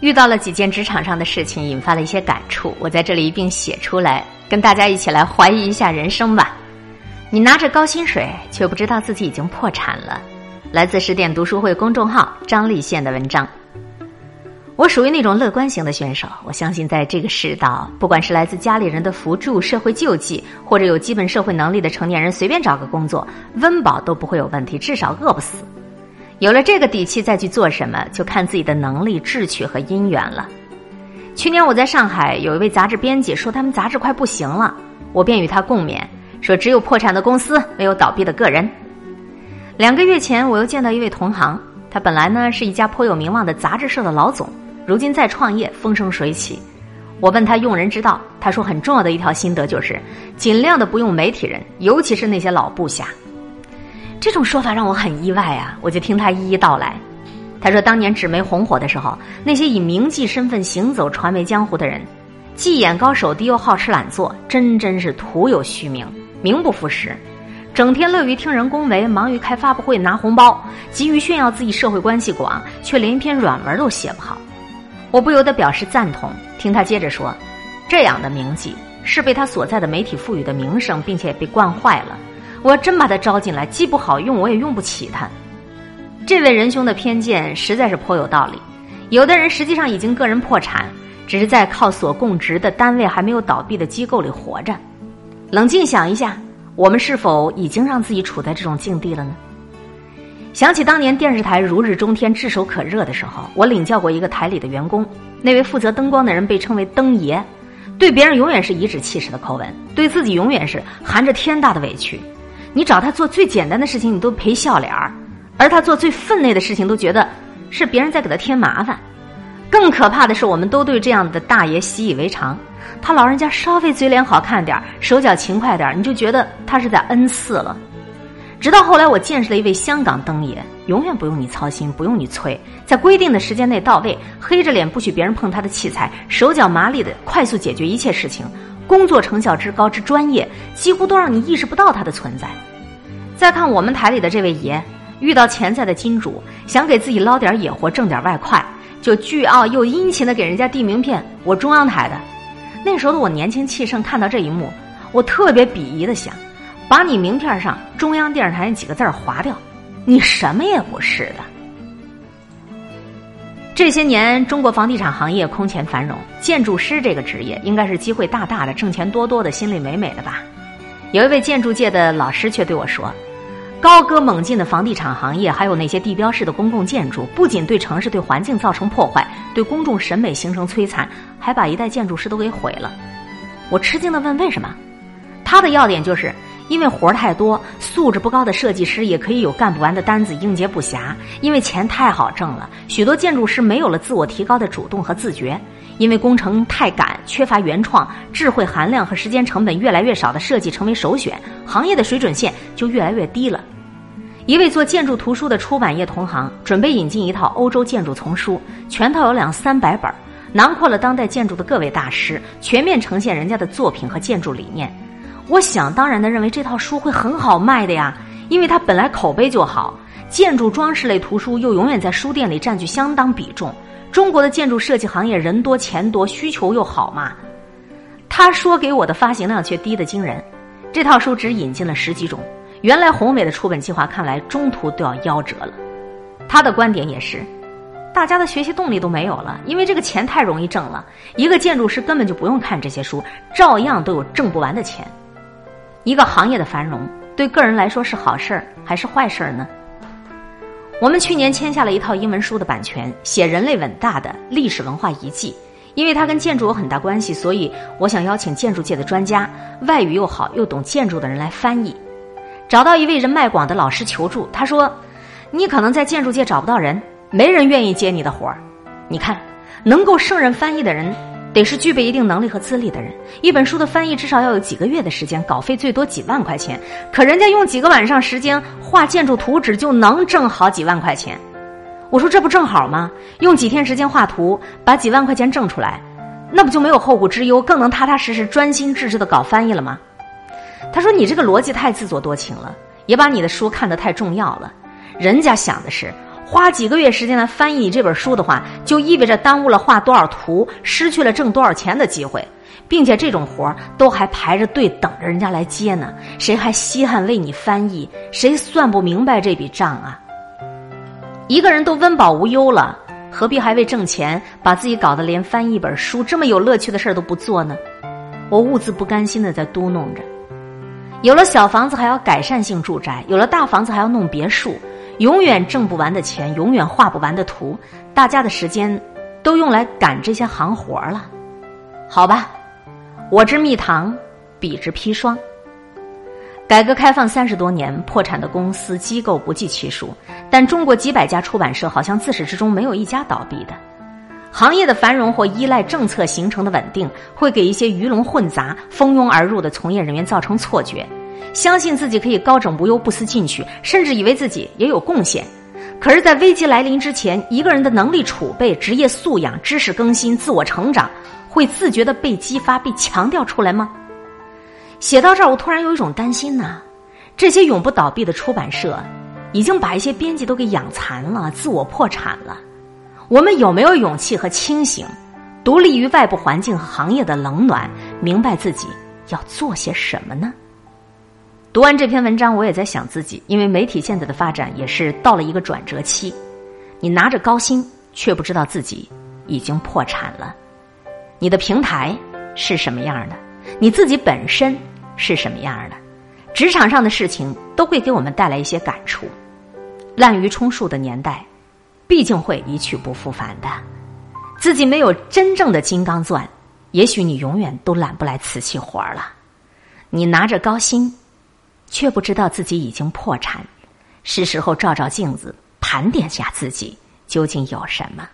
遇到了几件职场上的事情，引发了一些感触，我在这里一并写出来，跟大家一起来怀疑一下人生吧。你拿着高薪水，却不知道自己已经破产了。来自十点读书会公众号张立宪的文章。我属于那种乐观型的选手，我相信在这个世道，不管是来自家里人的扶助、社会救济，或者有基本社会能力的成年人，随便找个工作，温饱都不会有问题，至少饿不死。有了这个底气，再去做什么，就看自己的能力、志趣和姻缘了。去年我在上海，有一位杂志编辑说他们杂志快不行了，我便与他共勉，说只有破产的公司，没有倒闭的个人。两个月前，我又见到一位同行，他本来呢是一家颇有名望的杂志社的老总。如今在创业，风生水起。我问他用人之道，他说很重要的一条心得就是，尽量的不用媒体人，尤其是那些老部下。这种说法让我很意外啊！我就听他一一道来。他说，当年纸媒红火的时候，那些以名记身份行走传媒江湖的人，既眼高手低又好吃懒做，真真是徒有虚名，名不副实。整天乐于听人恭维，忙于开发布会拿红包，急于炫耀自己社会关系广，却连一篇软文都写不好。我不由得表示赞同。听他接着说：“这样的名记是被他所在的媒体赋予的名声，并且被惯坏了。我真把他招进来，既不好用，我也用不起他。”这位仁兄的偏见实在是颇有道理。有的人实际上已经个人破产，只是在靠所供职的单位还没有倒闭的机构里活着。冷静想一下，我们是否已经让自己处在这种境地了呢？想起当年电视台如日中天、炙手可热的时候，我领教过一个台里的员工，那位负责灯光的人被称为“灯爷”，对别人永远是颐指气使的口吻，对自己永远是含着天大的委屈。你找他做最简单的事情，你都陪笑脸儿；而他做最分内的事情，都觉得是别人在给他添麻烦。更可怕的是，我们都对这样的大爷习以为常。他老人家稍微嘴脸好看点儿，手脚勤快点儿，你就觉得他是在恩赐了。直到后来，我见识了一位香港灯爷，永远不用你操心，不用你催，在规定的时间内到位，黑着脸不许别人碰他的器材，手脚麻利的快速解决一切事情，工作成效之高之专业，几乎都让你意识不到它的存在。再看我们台里的这位爷，遇到潜在的金主，想给自己捞点野活，挣点外快，就倨傲又殷勤的给人家递名片。我中央台的，那时候的我年轻气盛，看到这一幕，我特别鄙夷的想。把你名片上中央电视台那几个字划掉，你什么也不是的。这些年，中国房地产行业空前繁荣，建筑师这个职业应该是机会大大的、挣钱多多的、心里美美的吧？有一位建筑界的老师却对我说：“高歌猛进的房地产行业，还有那些地标式的公共建筑，不仅对城市、对环境造成破坏，对公众审美形成摧残，还把一代建筑师都给毁了。”我吃惊的问：“为什么？”他的要点就是。因为活儿太多，素质不高的设计师也可以有干不完的单子，应接不暇。因为钱太好挣了，许多建筑师没有了自我提高的主动和自觉。因为工程太赶，缺乏原创、智慧含量和时间成本越来越少的设计成为首选，行业的水准线就越来越低了。一位做建筑图书的出版业同行准备引进一套欧洲建筑丛书，全套有两三百本，囊括了当代建筑的各位大师，全面呈现人家的作品和建筑理念。我想当然的认为这套书会很好卖的呀，因为它本来口碑就好。建筑装饰类图书又永远在书店里占据相当比重。中国的建筑设计行业人多钱多，需求又好嘛。他说给我的发行量却低得惊人，这套书只引进了十几种，原来宏伟的出本计划看来中途都要夭折了。他的观点也是，大家的学习动力都没有了，因为这个钱太容易挣了。一个建筑师根本就不用看这些书，照样都有挣不完的钱。一个行业的繁荣，对个人来说是好事儿还是坏事儿呢？我们去年签下了一套英文书的版权，写人类伟大的历史文化遗迹。因为它跟建筑有很大关系，所以我想邀请建筑界的专家，外语又好又懂建筑的人来翻译。找到一位人脉广的老师求助，他说：“你可能在建筑界找不到人，没人愿意接你的活儿。你看，能够胜任翻译的人。”得是具备一定能力和资历的人。一本书的翻译至少要有几个月的时间，稿费最多几万块钱。可人家用几个晚上时间画建筑图纸就能挣好几万块钱。我说这不正好吗？用几天时间画图，把几万块钱挣出来，那不就没有后顾之忧，更能踏踏实实、专心致志的搞翻译了吗？他说：“你这个逻辑太自作多情了，也把你的书看得太重要了。人家想的是。”花几个月时间来翻译你这本书的话，就意味着耽误了画多少图，失去了挣多少钱的机会，并且这种活儿都还排着队等着人家来接呢。谁还稀罕为你翻译？谁算不明白这笔账啊？一个人都温饱无忧了，何必还为挣钱把自己搞得连翻译一本书这么有乐趣的事儿都不做呢？我兀自不甘心的在嘟囔着。有了小房子还要改善性住宅，有了大房子还要弄别墅，永远挣不完的钱，永远画不完的图，大家的时间都用来赶这些行活了。好吧，我之蜜糖，彼之砒霜。改革开放三十多年，破产的公司机构不计其数，但中国几百家出版社好像自始至终没有一家倒闭的。行业的繁荣或依赖政策形成的稳定，会给一些鱼龙混杂、蜂拥而入的从业人员造成错觉，相信自己可以高枕无忧、不思进取，甚至以为自己也有贡献。可是，在危机来临之前，一个人的能力储备、职业素养、知识更新、自我成长，会自觉的被激发、被强调出来吗？写到这儿，我突然有一种担心呐：这些永不倒闭的出版社，已经把一些编辑都给养残了，自我破产了。我们有没有勇气和清醒，独立于外部环境和行业的冷暖，明白自己要做些什么呢？读完这篇文章，我也在想自己，因为媒体现在的发展也是到了一个转折期。你拿着高薪，却不知道自己已经破产了。你的平台是什么样的？你自己本身是什么样的？职场上的事情都会给我们带来一些感触。滥竽充数的年代。毕竟会一去不复返的，自己没有真正的金刚钻，也许你永远都揽不来瓷器活儿了。你拿着高薪，却不知道自己已经破产，是时候照照镜子，盘点下自己究竟有什么。